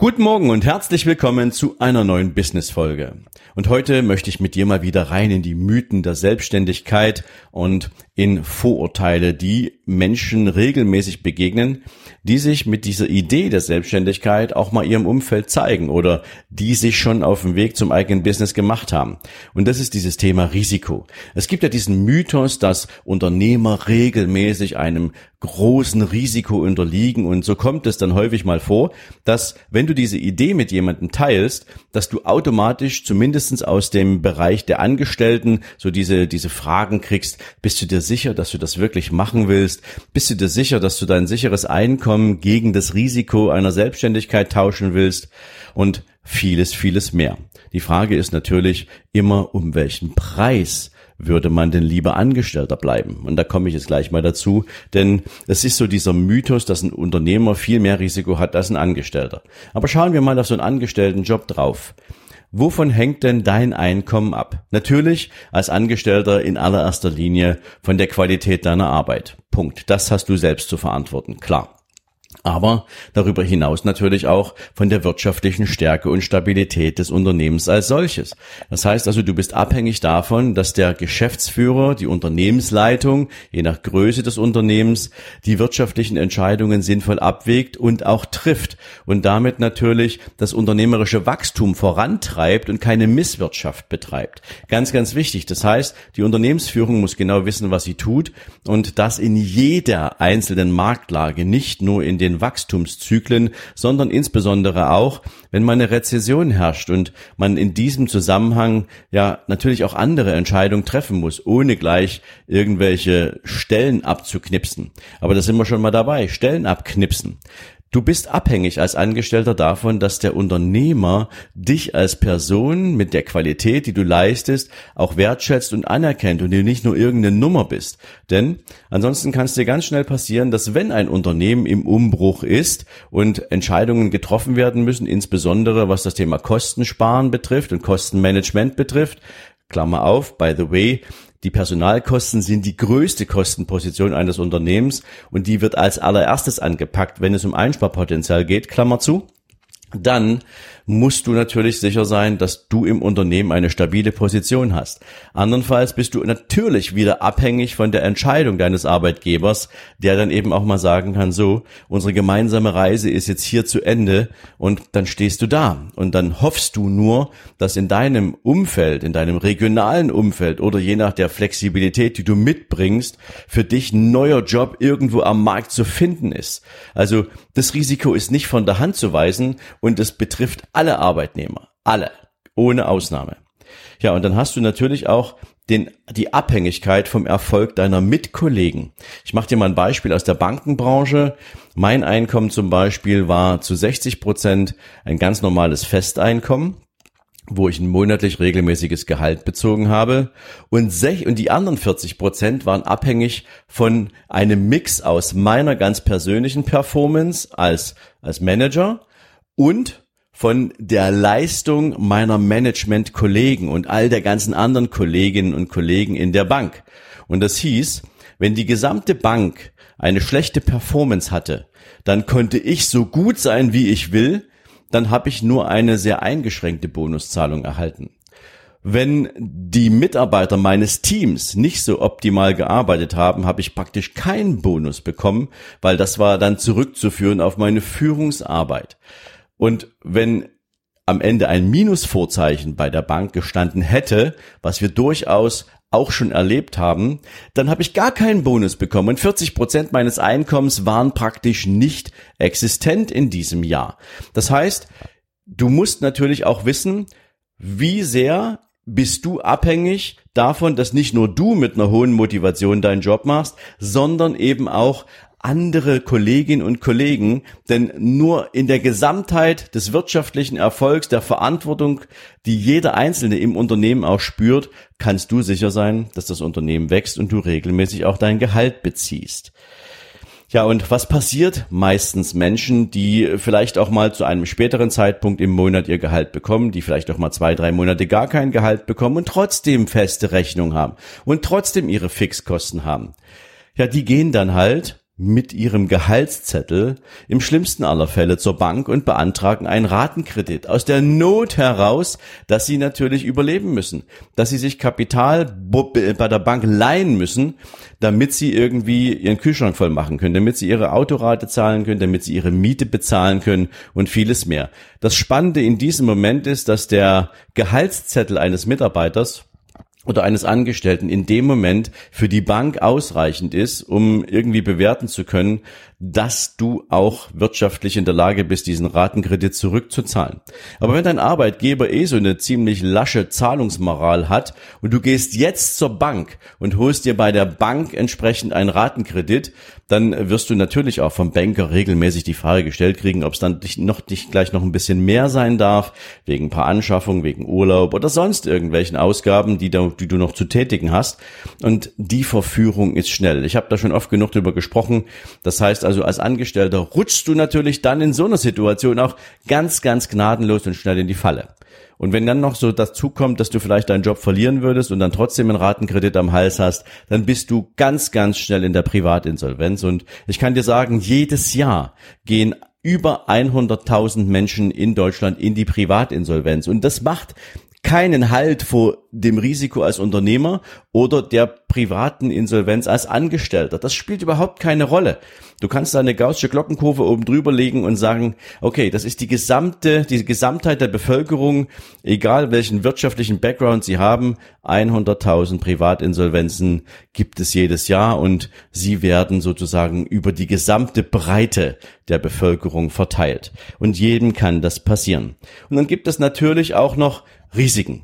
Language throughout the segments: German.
Guten Morgen und herzlich willkommen zu einer neuen Business-Folge. Und heute möchte ich mit dir mal wieder rein in die Mythen der Selbstständigkeit und in Vorurteile, die Menschen regelmäßig begegnen, die sich mit dieser Idee der Selbstständigkeit auch mal ihrem Umfeld zeigen oder die sich schon auf dem Weg zum eigenen Business gemacht haben. Und das ist dieses Thema Risiko. Es gibt ja diesen Mythos, dass Unternehmer regelmäßig einem großen Risiko unterliegen und so kommt es dann häufig mal vor, dass wenn du diese Idee mit jemandem teilst, dass du automatisch zumindestens aus dem Bereich der Angestellten so diese, diese Fragen kriegst, bist du dir sicher, dass du das wirklich machen willst? Bist du dir sicher, dass du dein sicheres Einkommen gegen das Risiko einer Selbstständigkeit tauschen willst? Und vieles, vieles mehr. Die Frage ist natürlich immer, um welchen Preis würde man denn lieber Angestellter bleiben? Und da komme ich jetzt gleich mal dazu, denn es ist so dieser Mythos, dass ein Unternehmer viel mehr Risiko hat als ein Angestellter. Aber schauen wir mal auf so einen Angestelltenjob drauf. Wovon hängt denn dein Einkommen ab? Natürlich als Angestellter in allererster Linie von der Qualität deiner Arbeit. Punkt. Das hast du selbst zu verantworten, klar aber darüber hinaus natürlich auch von der wirtschaftlichen Stärke und Stabilität des Unternehmens als solches. Das heißt also, du bist abhängig davon, dass der Geschäftsführer, die Unternehmensleitung, je nach Größe des Unternehmens, die wirtschaftlichen Entscheidungen sinnvoll abwägt und auch trifft und damit natürlich das unternehmerische Wachstum vorantreibt und keine Misswirtschaft betreibt. Ganz, ganz wichtig. Das heißt, die Unternehmensführung muss genau wissen, was sie tut und das in jeder einzelnen Marktlage, nicht nur in den Wachstumszyklen, sondern insbesondere auch, wenn mal eine Rezession herrscht und man in diesem Zusammenhang ja natürlich auch andere Entscheidungen treffen muss, ohne gleich irgendwelche Stellen abzuknipsen. Aber da sind wir schon mal dabei, Stellen abknipsen. Du bist abhängig als Angestellter davon, dass der Unternehmer dich als Person mit der Qualität, die du leistest, auch wertschätzt und anerkennt und du nicht nur irgendeine Nummer bist. Denn ansonsten kann es dir ganz schnell passieren, dass wenn ein Unternehmen im Umbruch ist und Entscheidungen getroffen werden müssen, insbesondere was das Thema Kostensparen betrifft und Kostenmanagement betrifft, Klammer auf, by the way, die Personalkosten sind die größte Kostenposition eines Unternehmens und die wird als allererstes angepackt, wenn es um Einsparpotenzial geht, Klammer zu dann musst du natürlich sicher sein, dass du im Unternehmen eine stabile Position hast. Andernfalls bist du natürlich wieder abhängig von der Entscheidung deines Arbeitgebers, der dann eben auch mal sagen kann, so, unsere gemeinsame Reise ist jetzt hier zu Ende und dann stehst du da und dann hoffst du nur, dass in deinem Umfeld, in deinem regionalen Umfeld oder je nach der Flexibilität, die du mitbringst, für dich ein neuer Job irgendwo am Markt zu finden ist. Also das Risiko ist nicht von der Hand zu weisen und es betrifft Arbeitnehmer. Alle. Ohne Ausnahme. Ja, und dann hast du natürlich auch den, die Abhängigkeit vom Erfolg deiner Mitkollegen. Ich mache dir mal ein Beispiel aus der Bankenbranche. Mein Einkommen zum Beispiel war zu 60 Prozent ein ganz normales Festeinkommen wo ich ein monatlich regelmäßiges Gehalt bezogen habe und, sech und die anderen 40 Prozent waren abhängig von einem Mix aus meiner ganz persönlichen Performance als, als Manager und von der Leistung meiner Management-Kollegen und all der ganzen anderen Kolleginnen und Kollegen in der Bank. Und das hieß, wenn die gesamte Bank eine schlechte Performance hatte, dann konnte ich so gut sein, wie ich will, dann habe ich nur eine sehr eingeschränkte Bonuszahlung erhalten. Wenn die Mitarbeiter meines Teams nicht so optimal gearbeitet haben, habe ich praktisch keinen Bonus bekommen, weil das war dann zurückzuführen auf meine Führungsarbeit. Und wenn am Ende ein Minusvorzeichen bei der Bank gestanden hätte, was wir durchaus auch schon erlebt haben, dann habe ich gar keinen Bonus bekommen und 40 Prozent meines Einkommens waren praktisch nicht existent in diesem Jahr. Das heißt, du musst natürlich auch wissen, wie sehr bist du abhängig davon, dass nicht nur du mit einer hohen Motivation deinen Job machst, sondern eben auch andere Kolleginnen und Kollegen, denn nur in der Gesamtheit des wirtschaftlichen Erfolgs, der Verantwortung, die jeder Einzelne im Unternehmen auch spürt, kannst du sicher sein, dass das Unternehmen wächst und du regelmäßig auch dein Gehalt beziehst. Ja, und was passiert meistens Menschen, die vielleicht auch mal zu einem späteren Zeitpunkt im Monat ihr Gehalt bekommen, die vielleicht auch mal zwei, drei Monate gar kein Gehalt bekommen und trotzdem feste Rechnung haben und trotzdem ihre Fixkosten haben? Ja, die gehen dann halt mit ihrem Gehaltszettel im schlimmsten aller Fälle zur Bank und beantragen einen Ratenkredit aus der Not heraus, dass sie natürlich überleben müssen, dass sie sich Kapital bei der Bank leihen müssen, damit sie irgendwie ihren Kühlschrank voll machen können, damit sie ihre Autorate zahlen können, damit sie ihre Miete bezahlen können und vieles mehr. Das Spannende in diesem Moment ist, dass der Gehaltszettel eines Mitarbeiters oder eines Angestellten in dem Moment für die Bank ausreichend ist, um irgendwie bewerten zu können, dass du auch wirtschaftlich in der Lage bist, diesen Ratenkredit zurückzuzahlen. Aber wenn dein Arbeitgeber eh so eine ziemlich lasche Zahlungsmoral hat und du gehst jetzt zur Bank und holst dir bei der Bank entsprechend einen Ratenkredit, dann wirst du natürlich auch vom Banker regelmäßig die Frage gestellt kriegen, ob es dann noch dich gleich noch ein bisschen mehr sein darf, wegen ein paar Anschaffungen, wegen Urlaub oder sonst irgendwelchen Ausgaben, die du, die du noch zu tätigen hast. Und die Verführung ist schnell. Ich habe da schon oft genug drüber gesprochen. Das heißt also als Angestellter rutschst du natürlich dann in so einer Situation auch ganz, ganz gnadenlos und schnell in die Falle. Und wenn dann noch so dazu kommt, dass du vielleicht deinen Job verlieren würdest und dann trotzdem einen Ratenkredit am Hals hast, dann bist du ganz, ganz schnell in der Privatinsolvenz. Und ich kann dir sagen, jedes Jahr gehen über 100.000 Menschen in Deutschland in die Privatinsolvenz. Und das macht keinen Halt vor dem Risiko als Unternehmer oder der privaten Insolvenz als Angestellter. Das spielt überhaupt keine Rolle. Du kannst da eine gaussische Glockenkurve oben drüber legen und sagen, okay, das ist die gesamte, die Gesamtheit der Bevölkerung, egal welchen wirtschaftlichen Background sie haben, 100.000 Privatinsolvenzen gibt es jedes Jahr und sie werden sozusagen über die gesamte Breite der Bevölkerung verteilt. Und jedem kann das passieren. Und dann gibt es natürlich auch noch Risiken,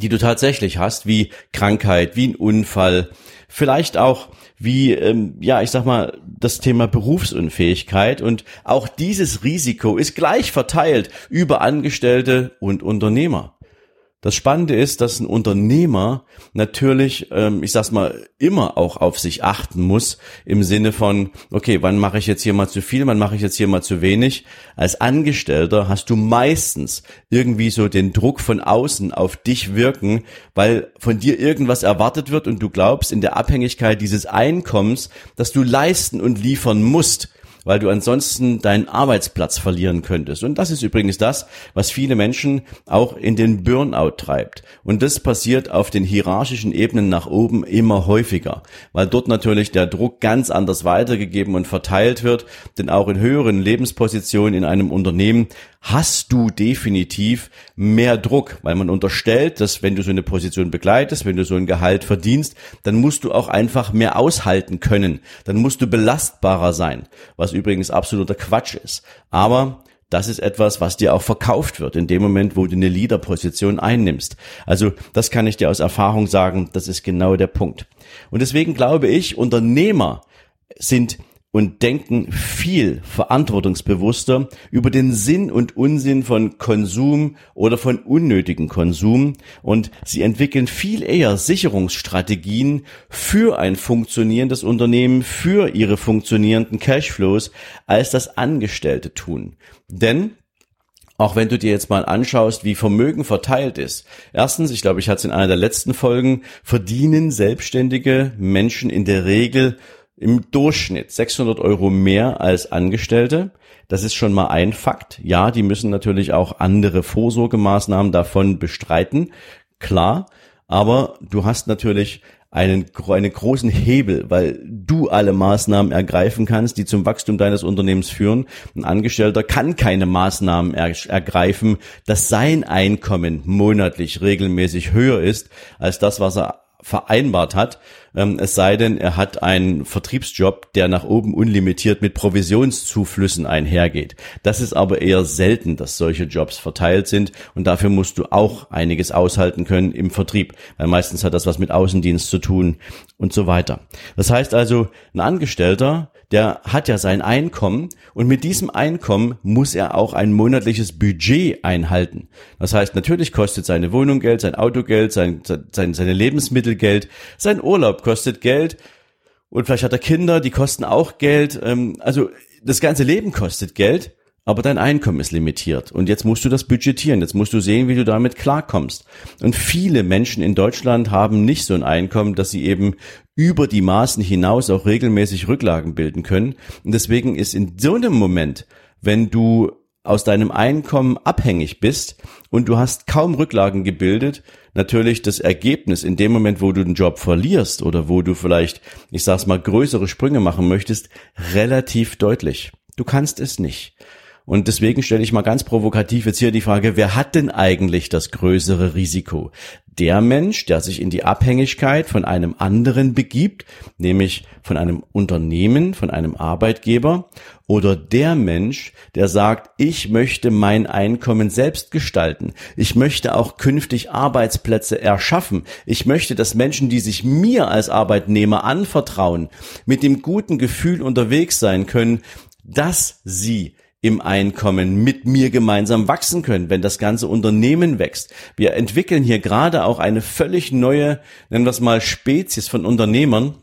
die du tatsächlich hast, wie Krankheit, wie ein Unfall, vielleicht auch wie, ähm, ja, ich sag mal, das Thema Berufsunfähigkeit. Und auch dieses Risiko ist gleich verteilt über Angestellte und Unternehmer. Das Spannende ist, dass ein Unternehmer natürlich, ähm, ich sag's mal, immer auch auf sich achten muss im Sinne von, okay, wann mache ich jetzt hier mal zu viel, wann mache ich jetzt hier mal zu wenig. Als Angestellter hast du meistens irgendwie so den Druck von außen auf dich wirken, weil von dir irgendwas erwartet wird und du glaubst in der Abhängigkeit dieses Einkommens, dass du leisten und liefern musst weil du ansonsten deinen Arbeitsplatz verlieren könntest. Und das ist übrigens das, was viele Menschen auch in den Burnout treibt. Und das passiert auf den hierarchischen Ebenen nach oben immer häufiger, weil dort natürlich der Druck ganz anders weitergegeben und verteilt wird, denn auch in höheren Lebenspositionen in einem Unternehmen hast du definitiv mehr Druck, weil man unterstellt, dass wenn du so eine Position begleitest, wenn du so ein Gehalt verdienst, dann musst du auch einfach mehr aushalten können. Dann musst du belastbarer sein, was übrigens absoluter Quatsch ist. Aber das ist etwas, was dir auch verkauft wird in dem Moment, wo du eine Leaderposition einnimmst. Also das kann ich dir aus Erfahrung sagen, das ist genau der Punkt. Und deswegen glaube ich, Unternehmer sind und denken viel verantwortungsbewusster über den Sinn und Unsinn von Konsum oder von unnötigen Konsum und sie entwickeln viel eher Sicherungsstrategien für ein funktionierendes Unternehmen, für ihre funktionierenden Cashflows, als das Angestellte tun. Denn auch wenn du dir jetzt mal anschaust, wie Vermögen verteilt ist. Erstens, ich glaube, ich hatte es in einer der letzten Folgen, verdienen selbstständige Menschen in der Regel im Durchschnitt 600 Euro mehr als Angestellte. Das ist schon mal ein Fakt. Ja, die müssen natürlich auch andere Vorsorgemaßnahmen davon bestreiten. Klar. Aber du hast natürlich einen, einen großen Hebel, weil du alle Maßnahmen ergreifen kannst, die zum Wachstum deines Unternehmens führen. Ein Angestellter kann keine Maßnahmen er, ergreifen, dass sein Einkommen monatlich regelmäßig höher ist als das, was er vereinbart hat. Ähm, es sei denn, er hat einen Vertriebsjob, der nach oben unlimitiert mit Provisionszuflüssen einhergeht. Das ist aber eher selten, dass solche Jobs verteilt sind und dafür musst du auch einiges aushalten können im Vertrieb, weil meistens hat das was mit Außendienst zu tun und so weiter. Das heißt also, ein Angestellter, der hat ja sein Einkommen und mit diesem Einkommen muss er auch ein monatliches Budget einhalten. Das heißt, natürlich kostet seine Wohnung Geld, sein Auto Geld, sein, sein, seine Lebensmittel Geld, sein Urlaub kostet Geld und vielleicht hat er Kinder, die kosten auch Geld. Ähm, also das ganze Leben kostet Geld aber dein Einkommen ist limitiert und jetzt musst du das budgetieren, jetzt musst du sehen, wie du damit klarkommst. Und viele Menschen in Deutschland haben nicht so ein Einkommen, dass sie eben über die Maßen hinaus auch regelmäßig Rücklagen bilden können. Und deswegen ist in so einem Moment, wenn du aus deinem Einkommen abhängig bist und du hast kaum Rücklagen gebildet, natürlich das Ergebnis in dem Moment, wo du den Job verlierst oder wo du vielleicht, ich sag's mal, größere Sprünge machen möchtest, relativ deutlich. Du kannst es nicht. Und deswegen stelle ich mal ganz provokativ jetzt hier die Frage, wer hat denn eigentlich das größere Risiko? Der Mensch, der sich in die Abhängigkeit von einem anderen begibt, nämlich von einem Unternehmen, von einem Arbeitgeber, oder der Mensch, der sagt, ich möchte mein Einkommen selbst gestalten. Ich möchte auch künftig Arbeitsplätze erschaffen. Ich möchte, dass Menschen, die sich mir als Arbeitnehmer anvertrauen, mit dem guten Gefühl unterwegs sein können, dass sie im Einkommen mit mir gemeinsam wachsen können, wenn das ganze Unternehmen wächst. Wir entwickeln hier gerade auch eine völlig neue, nennen wir es mal, Spezies von Unternehmern,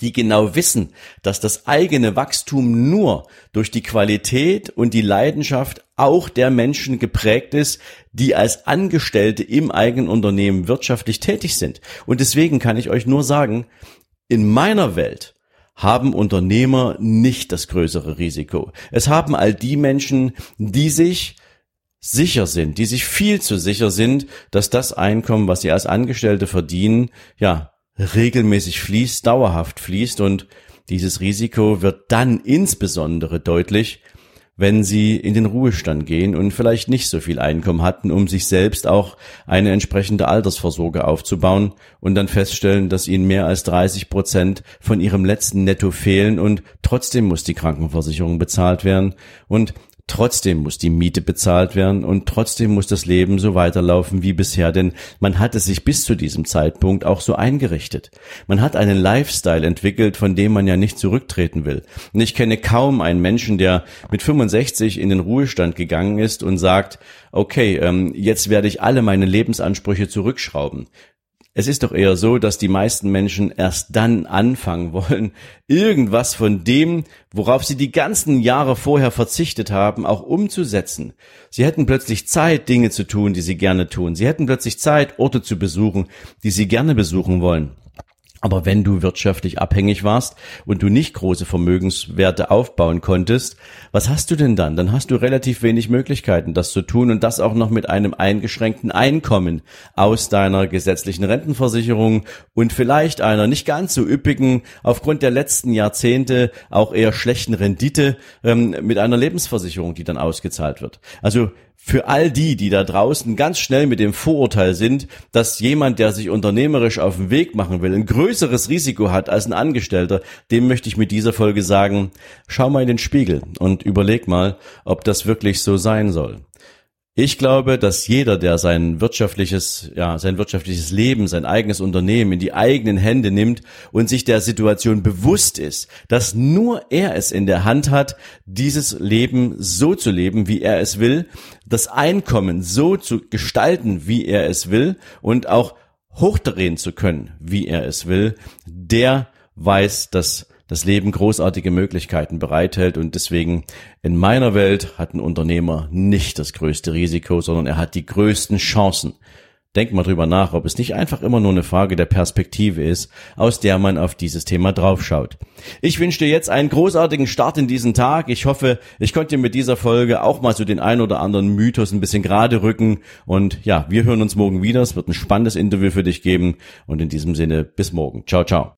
die genau wissen, dass das eigene Wachstum nur durch die Qualität und die Leidenschaft auch der Menschen geprägt ist, die als Angestellte im eigenen Unternehmen wirtschaftlich tätig sind. Und deswegen kann ich euch nur sagen, in meiner Welt haben Unternehmer nicht das größere Risiko. Es haben all die Menschen, die sich sicher sind, die sich viel zu sicher sind, dass das Einkommen, was sie als Angestellte verdienen, ja, regelmäßig fließt, dauerhaft fließt und dieses Risiko wird dann insbesondere deutlich, wenn sie in den Ruhestand gehen und vielleicht nicht so viel Einkommen hatten, um sich selbst auch eine entsprechende Altersvorsorge aufzubauen und dann feststellen, dass ihnen mehr als 30 Prozent von ihrem letzten Netto fehlen und trotzdem muss die Krankenversicherung bezahlt werden. Und Trotzdem muss die Miete bezahlt werden und trotzdem muss das Leben so weiterlaufen wie bisher, denn man hat es sich bis zu diesem Zeitpunkt auch so eingerichtet. Man hat einen Lifestyle entwickelt, von dem man ja nicht zurücktreten will. Und ich kenne kaum einen Menschen, der mit 65 in den Ruhestand gegangen ist und sagt, okay, ähm, jetzt werde ich alle meine Lebensansprüche zurückschrauben. Es ist doch eher so, dass die meisten Menschen erst dann anfangen wollen, irgendwas von dem, worauf sie die ganzen Jahre vorher verzichtet haben, auch umzusetzen. Sie hätten plötzlich Zeit, Dinge zu tun, die sie gerne tun. Sie hätten plötzlich Zeit, Orte zu besuchen, die sie gerne besuchen wollen. Aber wenn du wirtschaftlich abhängig warst und du nicht große Vermögenswerte aufbauen konntest, was hast du denn dann? Dann hast du relativ wenig Möglichkeiten, das zu tun und das auch noch mit einem eingeschränkten Einkommen aus deiner gesetzlichen Rentenversicherung und vielleicht einer nicht ganz so üppigen, aufgrund der letzten Jahrzehnte auch eher schlechten Rendite ähm, mit einer Lebensversicherung, die dann ausgezahlt wird. Also für all die, die da draußen ganz schnell mit dem Vorurteil sind, dass jemand, der sich unternehmerisch auf den Weg machen will, ein größeres Risiko hat als ein Angestellter, dem möchte ich mit dieser Folge sagen, schau mal in den Spiegel und überleg mal, ob das wirklich so sein soll. Ich glaube, dass jeder, der sein wirtschaftliches, ja, sein wirtschaftliches Leben, sein eigenes Unternehmen in die eigenen Hände nimmt und sich der Situation bewusst ist, dass nur er es in der Hand hat, dieses Leben so zu leben, wie er es will, das Einkommen so zu gestalten, wie er es will und auch hochdrehen zu können, wie er es will, der weiß, dass das Leben großartige Möglichkeiten bereithält und deswegen in meiner Welt hat ein Unternehmer nicht das größte Risiko, sondern er hat die größten Chancen. Denk mal drüber nach, ob es nicht einfach immer nur eine Frage der Perspektive ist, aus der man auf dieses Thema draufschaut. Ich wünsche dir jetzt einen großartigen Start in diesen Tag. Ich hoffe, ich konnte dir mit dieser Folge auch mal so den ein oder anderen Mythos ein bisschen gerade rücken. Und ja, wir hören uns morgen wieder. Es wird ein spannendes Interview für dich geben. Und in diesem Sinne, bis morgen. Ciao, ciao.